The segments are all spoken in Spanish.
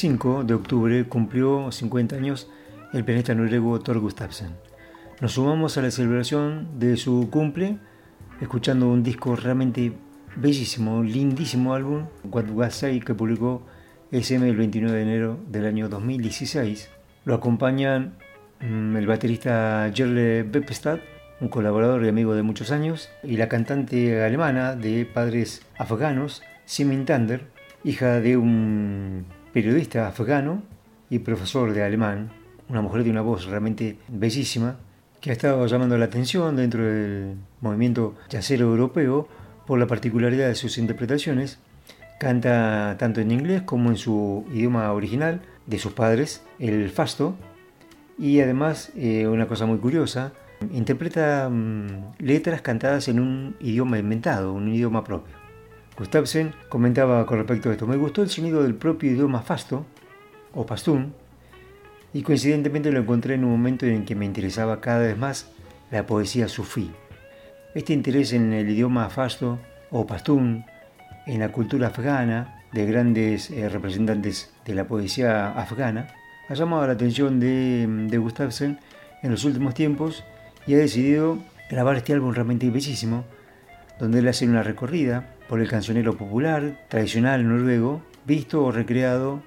5 de octubre cumplió 50 años el pianista noruego Thor Gustafsson. Nos sumamos a la celebración de su cumple escuchando un disco realmente bellísimo, lindísimo álbum, What Was Say, que publicó SM el 29 de enero del año 2016. Lo acompañan mm, el baterista Jerle Beppestad, un colaborador y amigo de muchos años, y la cantante alemana de padres afganos, Simin Tander, hija de un periodista afgano y profesor de alemán, una mujer de una voz realmente bellísima, que ha estado llamando la atención dentro del movimiento jazzero europeo por la particularidad de sus interpretaciones. Canta tanto en inglés como en su idioma original de sus padres, el fasto, y además, eh, una cosa muy curiosa, interpreta mm, letras cantadas en un idioma inventado, un idioma propio. Gustafsson comentaba con respecto a esto, me gustó el sonido del propio idioma fasto o pastún y coincidentemente lo encontré en un momento en que me interesaba cada vez más la poesía sufí. Este interés en el idioma fasto o pastún, en la cultura afgana, de grandes eh, representantes de la poesía afgana, ha llamado la atención de, de Gustafsson en los últimos tiempos y ha decidido grabar este álbum realmente bellísimo, donde él hace una recorrida por el cancionero popular tradicional noruego, visto o recreado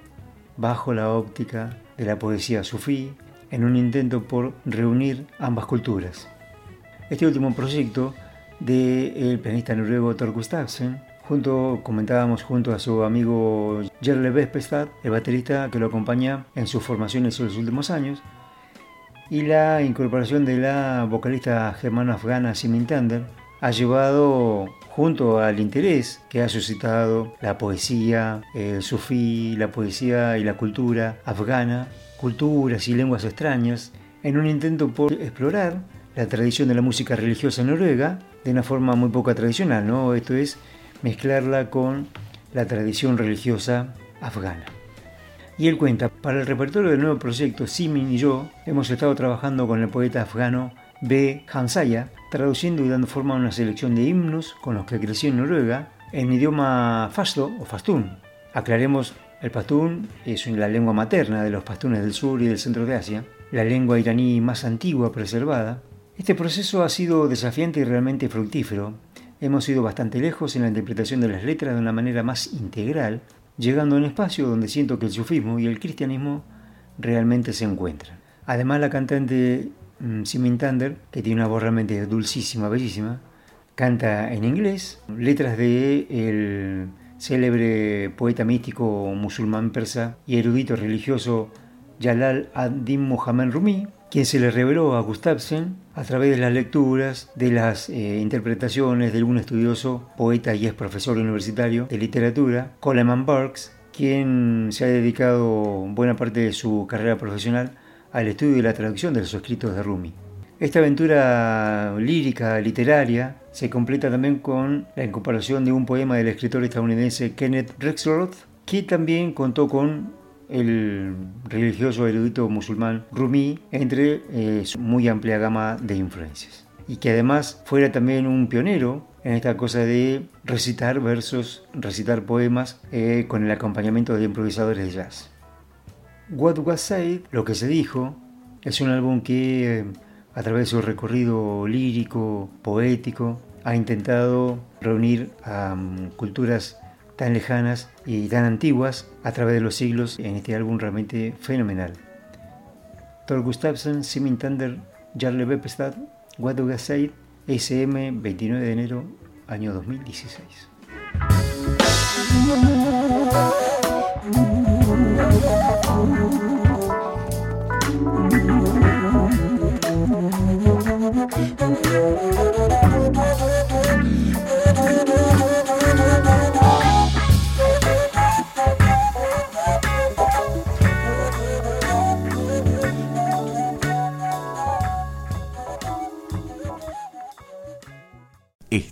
bajo la óptica de la poesía sufí, en un intento por reunir ambas culturas. Este último proyecto del pianista noruego Thor Gustafsson, junto, comentábamos junto a su amigo Jerle Vespestad, el baterista que lo acompaña en sus formaciones en los últimos años, y la incorporación de la vocalista germano-afgana Simin Tander ha llevado junto al interés que ha suscitado la poesía el sufí, la poesía y la cultura afgana, culturas y lenguas extrañas, en un intento por explorar la tradición de la música religiosa noruega de una forma muy poco tradicional, ¿no? Esto es mezclarla con la tradición religiosa afgana. Y él cuenta, para el repertorio del nuevo proyecto, Simin y yo hemos estado trabajando con el poeta afgano B. Hansaya, traduciendo y dando forma a una selección de himnos con los que creció en Noruega en idioma fasto o fastún. Aclaremos, el pastún es la lengua materna de los pastunes del sur y del centro de Asia, la lengua iraní más antigua preservada. Este proceso ha sido desafiante y realmente fructífero. Hemos ido bastante lejos en la interpretación de las letras de una manera más integral, llegando a un espacio donde siento que el sufismo y el cristianismo realmente se encuentran. Además, la cantante Simin Tander, que tiene una voz realmente dulcísima, bellísima, canta en inglés, letras de el célebre poeta místico musulmán persa y erudito religioso Jalal ad-Din Muhammad Rumi, quien se le reveló a Gustafsson a través de las lecturas, de las eh, interpretaciones de un estudioso, poeta y ex profesor universitario de literatura, Coleman Burks, quien se ha dedicado buena parte de su carrera profesional al estudio y la traducción de los escritos de Rumi. Esta aventura lírica, literaria, se completa también con la incorporación de un poema del escritor estadounidense Kenneth Rexroth, que también contó con el religioso erudito musulmán Rumi entre eh, su muy amplia gama de influencias. Y que además fuera también un pionero en esta cosa de recitar versos, recitar poemas eh, con el acompañamiento de improvisadores de jazz. What Was Said, lo que se dijo, es un álbum que eh, a través de su recorrido lírico, poético, ha intentado reunir a mm, culturas tan lejanas y tan antiguas a través de los siglos en este álbum realmente fenomenal. Thor Gustafsson, Simin Thunder, Jarle Bepestad, What Do Say, SM, 29 de enero, año 2016.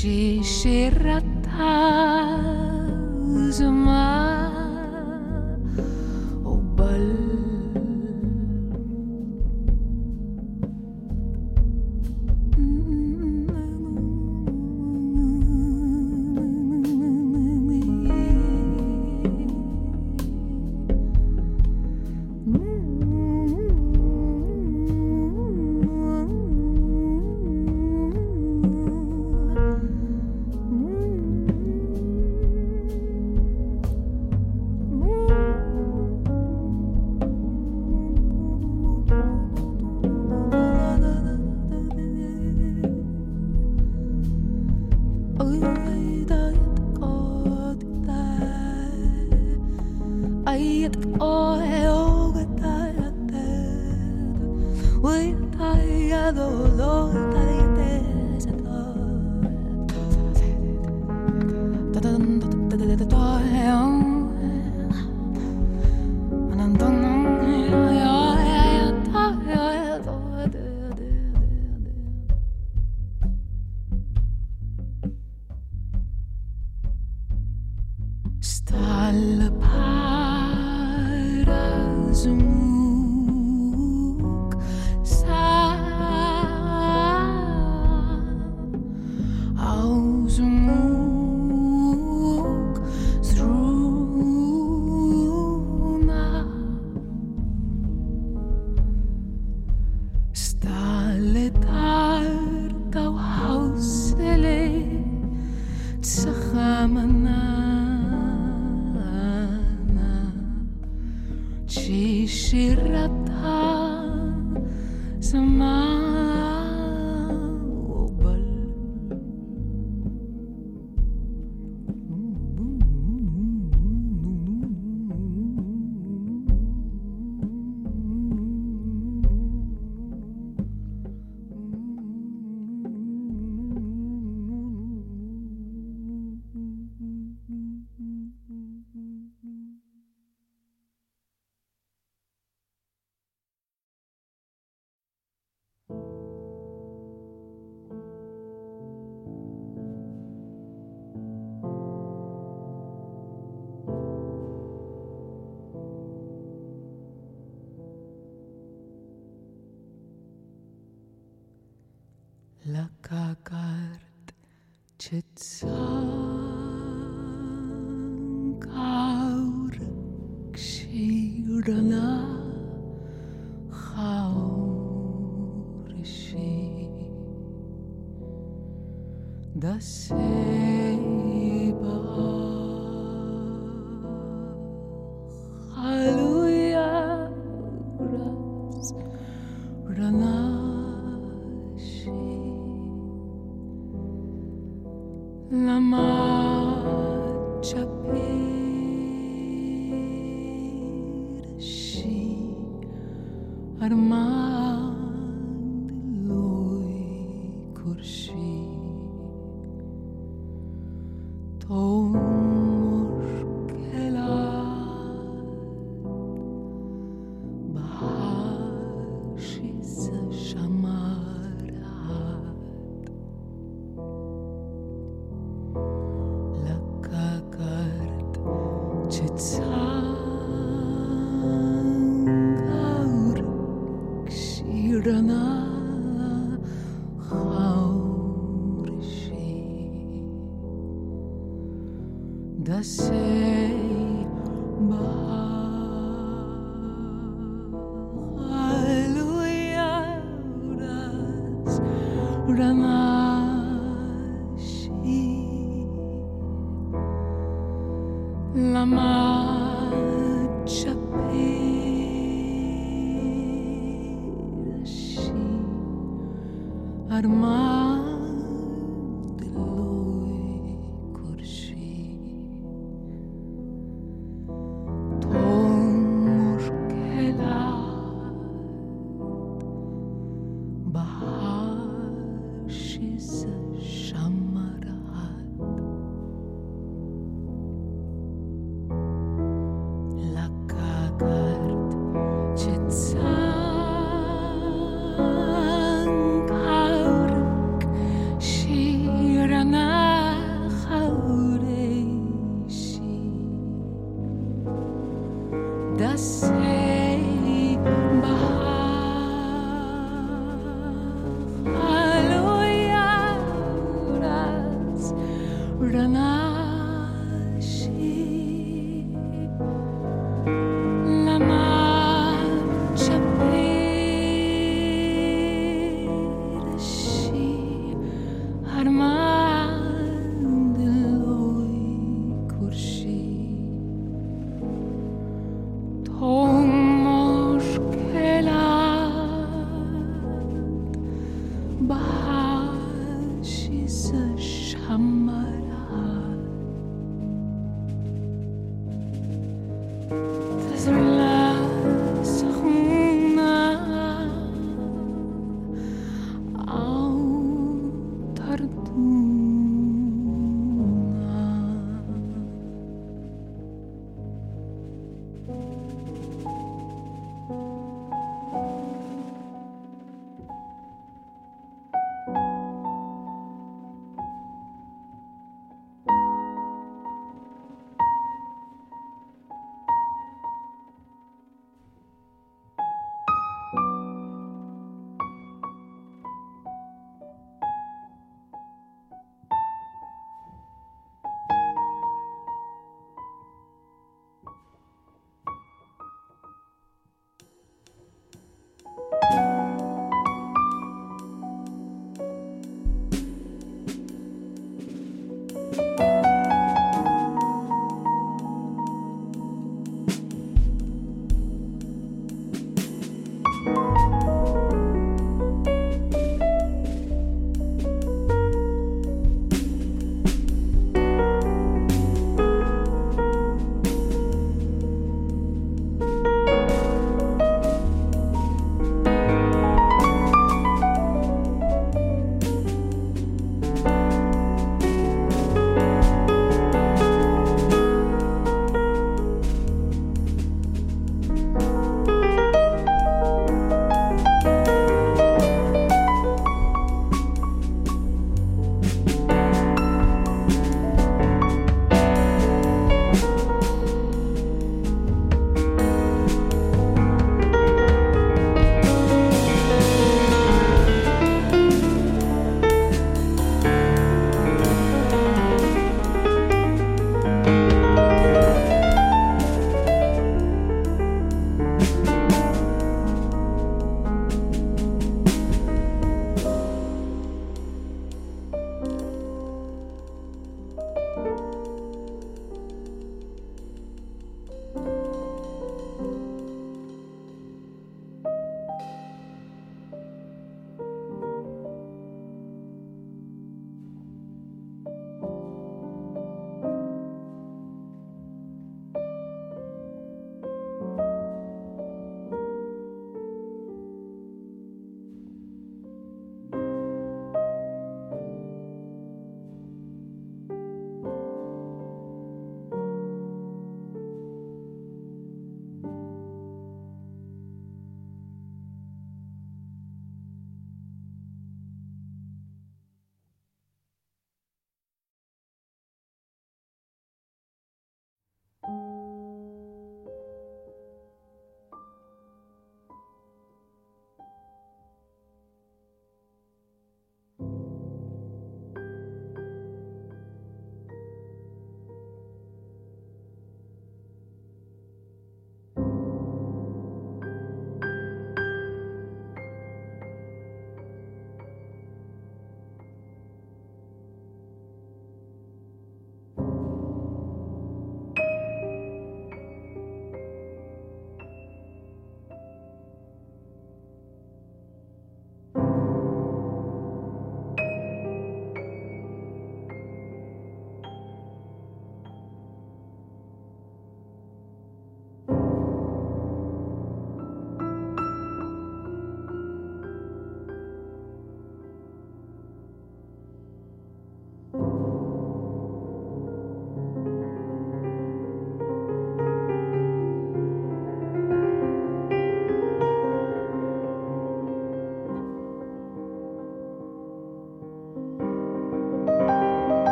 She she ratas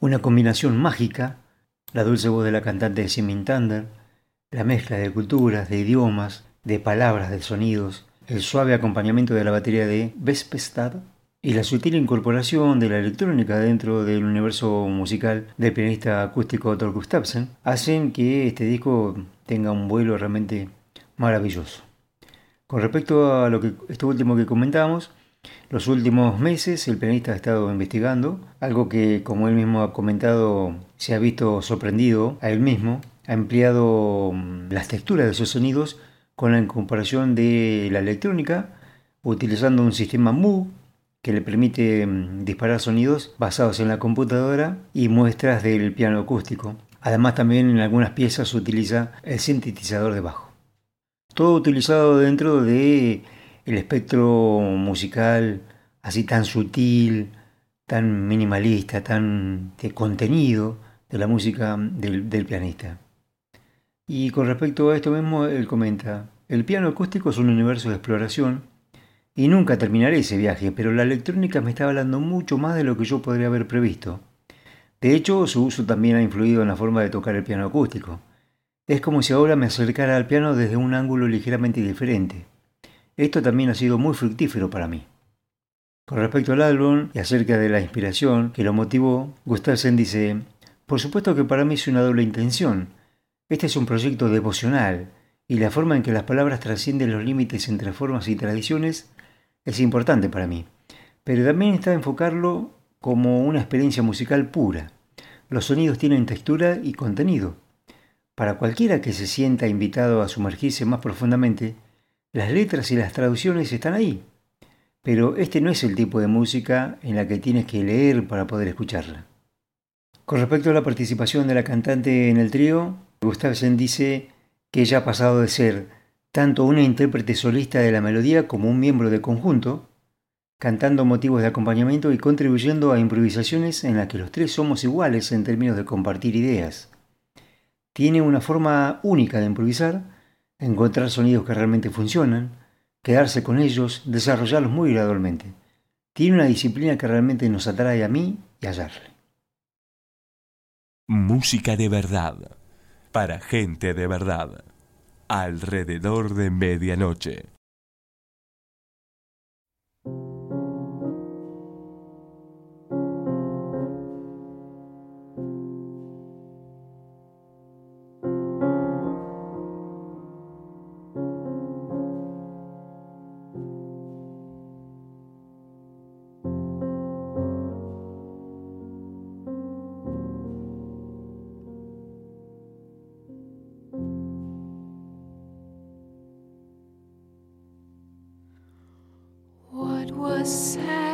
Una combinación mágica, la dulce voz de la cantante Simin Thunder, la mezcla de culturas, de idiomas, de palabras, de sonidos, el suave acompañamiento de la batería de Vespestad y la sutil incorporación de la electrónica dentro del universo musical del pianista acústico Thor Gustafsson hacen que este disco tenga un vuelo realmente maravilloso. Con respecto a lo que esto último que comentábamos, los últimos meses el pianista ha estado investigando, algo que, como él mismo ha comentado, se ha visto sorprendido a él mismo. Ha empleado mm, las texturas de sus sonidos con la incorporación de la electrónica, utilizando un sistema MU que le permite mm, disparar sonidos basados en la computadora y muestras del piano acústico. Además también en algunas piezas utiliza el sintetizador de bajo. Todo utilizado dentro de el espectro musical así tan sutil, tan minimalista, tan de contenido de la música del, del pianista. Y con respecto a esto mismo, él comenta, el piano acústico es un universo de exploración y nunca terminaré ese viaje, pero la electrónica me está hablando mucho más de lo que yo podría haber previsto. De hecho, su uso también ha influido en la forma de tocar el piano acústico. Es como si ahora me acercara al piano desde un ángulo ligeramente diferente. Esto también ha sido muy fructífero para mí. Con respecto al álbum y acerca de la inspiración que lo motivó, Gustafsson dice, por supuesto que para mí es una doble intención. Este es un proyecto devocional y la forma en que las palabras trascienden los límites entre formas y tradiciones es importante para mí. Pero también está enfocarlo como una experiencia musical pura. Los sonidos tienen textura y contenido. Para cualquiera que se sienta invitado a sumergirse más profundamente, las letras y las traducciones están ahí, pero este no es el tipo de música en la que tienes que leer para poder escucharla. Con respecto a la participación de la cantante en el trío, Gustafsson dice que ella ha pasado de ser tanto una intérprete solista de la melodía como un miembro del conjunto, cantando motivos de acompañamiento y contribuyendo a improvisaciones en las que los tres somos iguales en términos de compartir ideas. Tiene una forma única de improvisar, encontrar sonidos que realmente funcionan, quedarse con ellos, desarrollarlos muy gradualmente. Tiene una disciplina que realmente nos atrae a mí y a Jarle. Música de verdad, para gente de verdad, alrededor de medianoche. Was said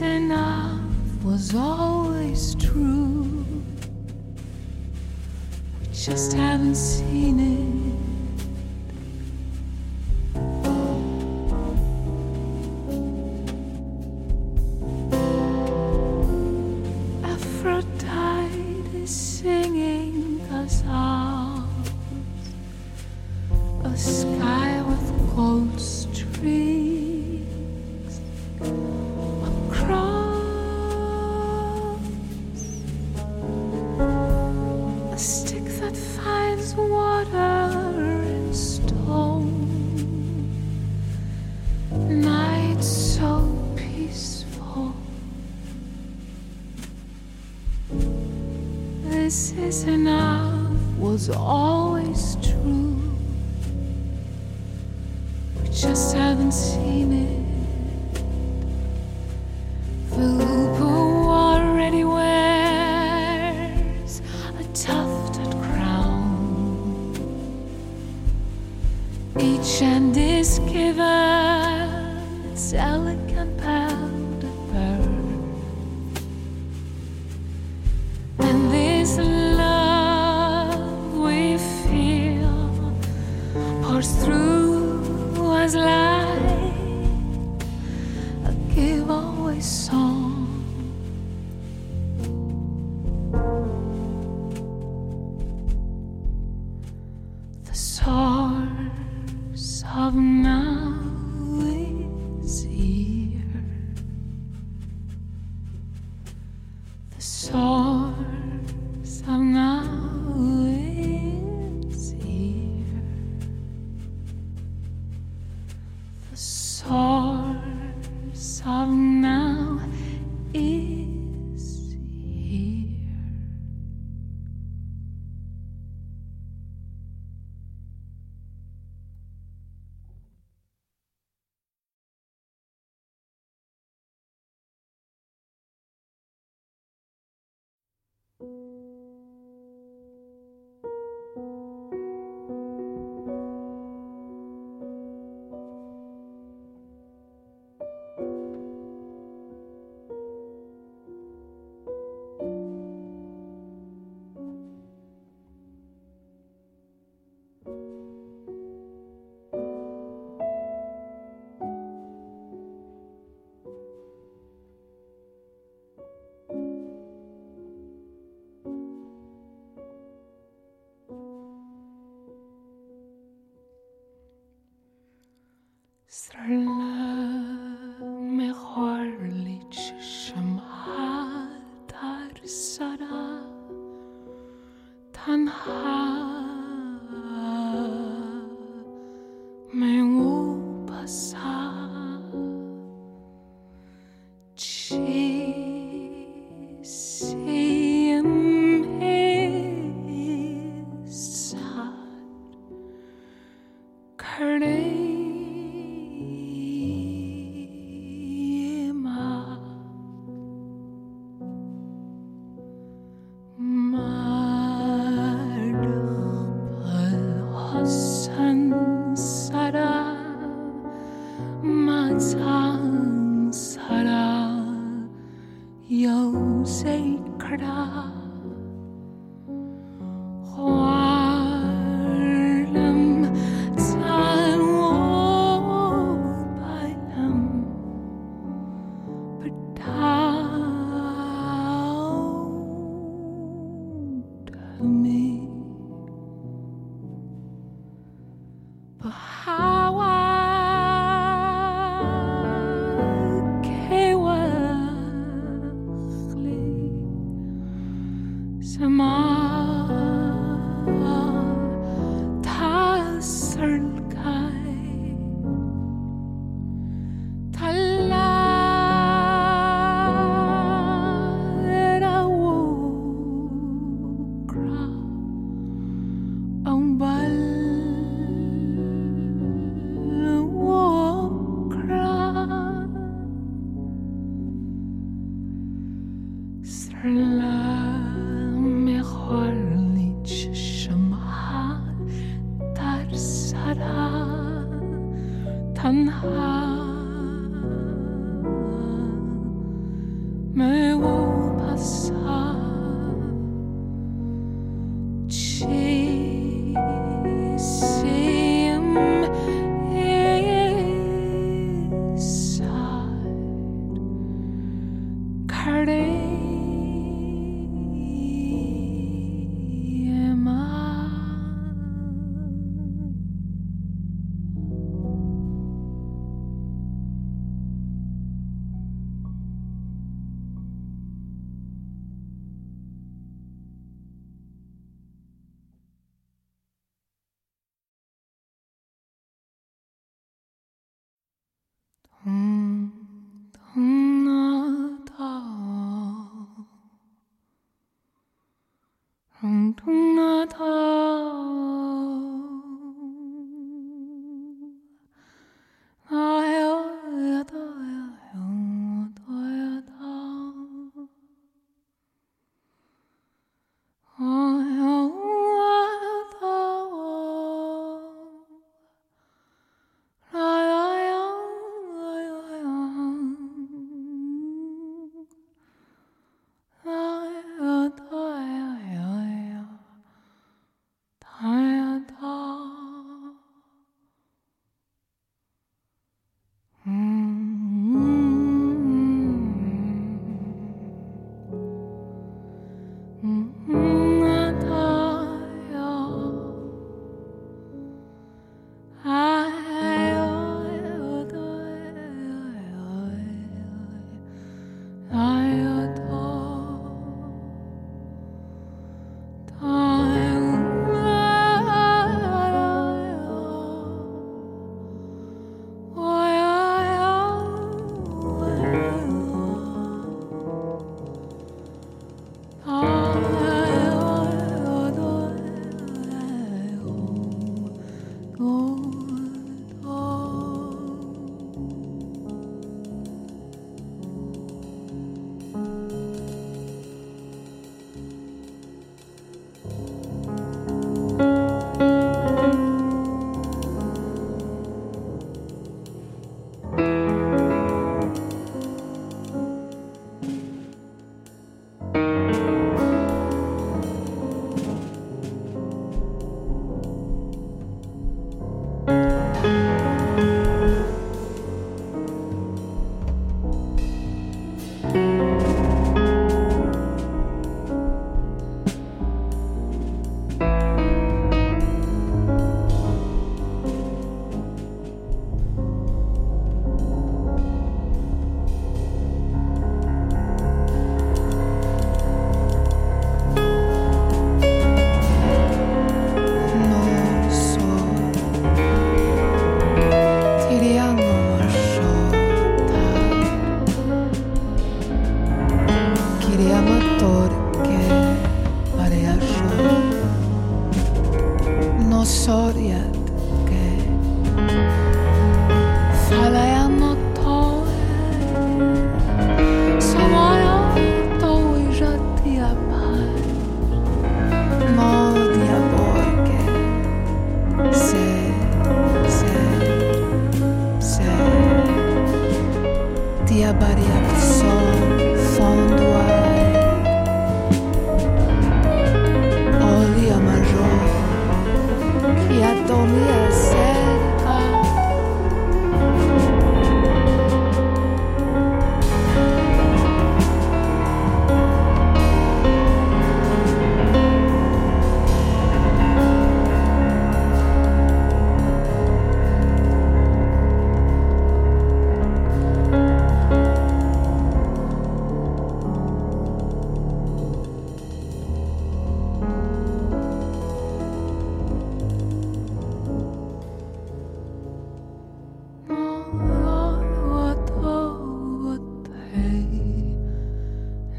enough was always true. We just haven't seen 很好。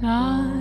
not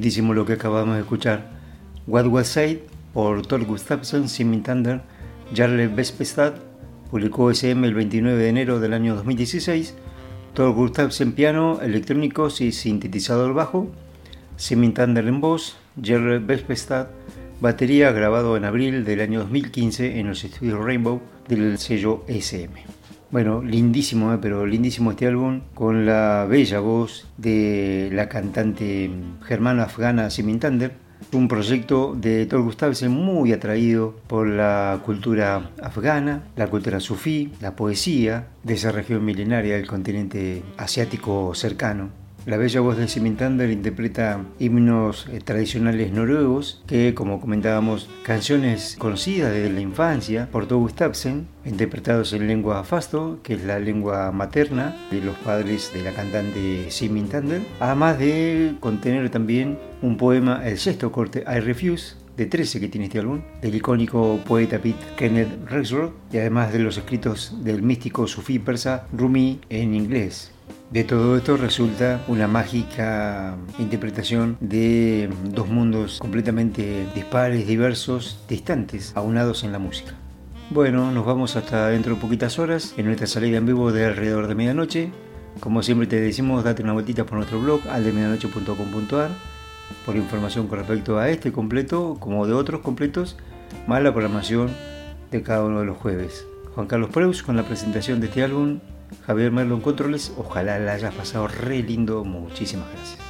lindísimo lo que acabamos de escuchar. What Was Said por Thor Gustafsson, Simin Thunder, Jarle Vespestad, publicó SM el 29 de enero del año 2016. Thor Gustafsson piano, electrónicos y sintetizador bajo, Simin Thunder en voz, Jarle Vespestad, batería grabado en abril del año 2015 en los estudios Rainbow del sello SM. Bueno, lindísimo, eh, pero lindísimo este álbum con la bella voz de la cantante germana afgana Simin Thunder. Un proyecto de Thor Gustavsen muy atraído por la cultura afgana, la cultura sufí, la poesía de esa región milenaria del continente asiático cercano. La bella voz de Simintander interpreta himnos eh, tradicionales noruegos que, como comentábamos, canciones conocidas desde la infancia por Tove Gustavsen, interpretados en lengua fasto, que es la lengua materna de los padres de la cantante Simintander, además de contener también un poema, el sexto corte, I Refuse, de 13 que tiene este álbum, del icónico poeta Pete Kenneth Rexroth y además de los escritos del místico sufí persa Rumi en inglés. De todo esto resulta una mágica interpretación de dos mundos completamente dispares, diversos, distantes, aunados en la música. Bueno, nos vamos hasta dentro de poquitas horas en nuestra salida en vivo de alrededor de medianoche. Como siempre te decimos, date una vueltita por nuestro blog aldemedianoche.com.ar por información con respecto a este completo como de otros completos, más la programación de cada uno de los jueves. Juan Carlos Preus con la presentación de este álbum, Javier Merlo en Controles, ojalá la hayas pasado re lindo, muchísimas gracias.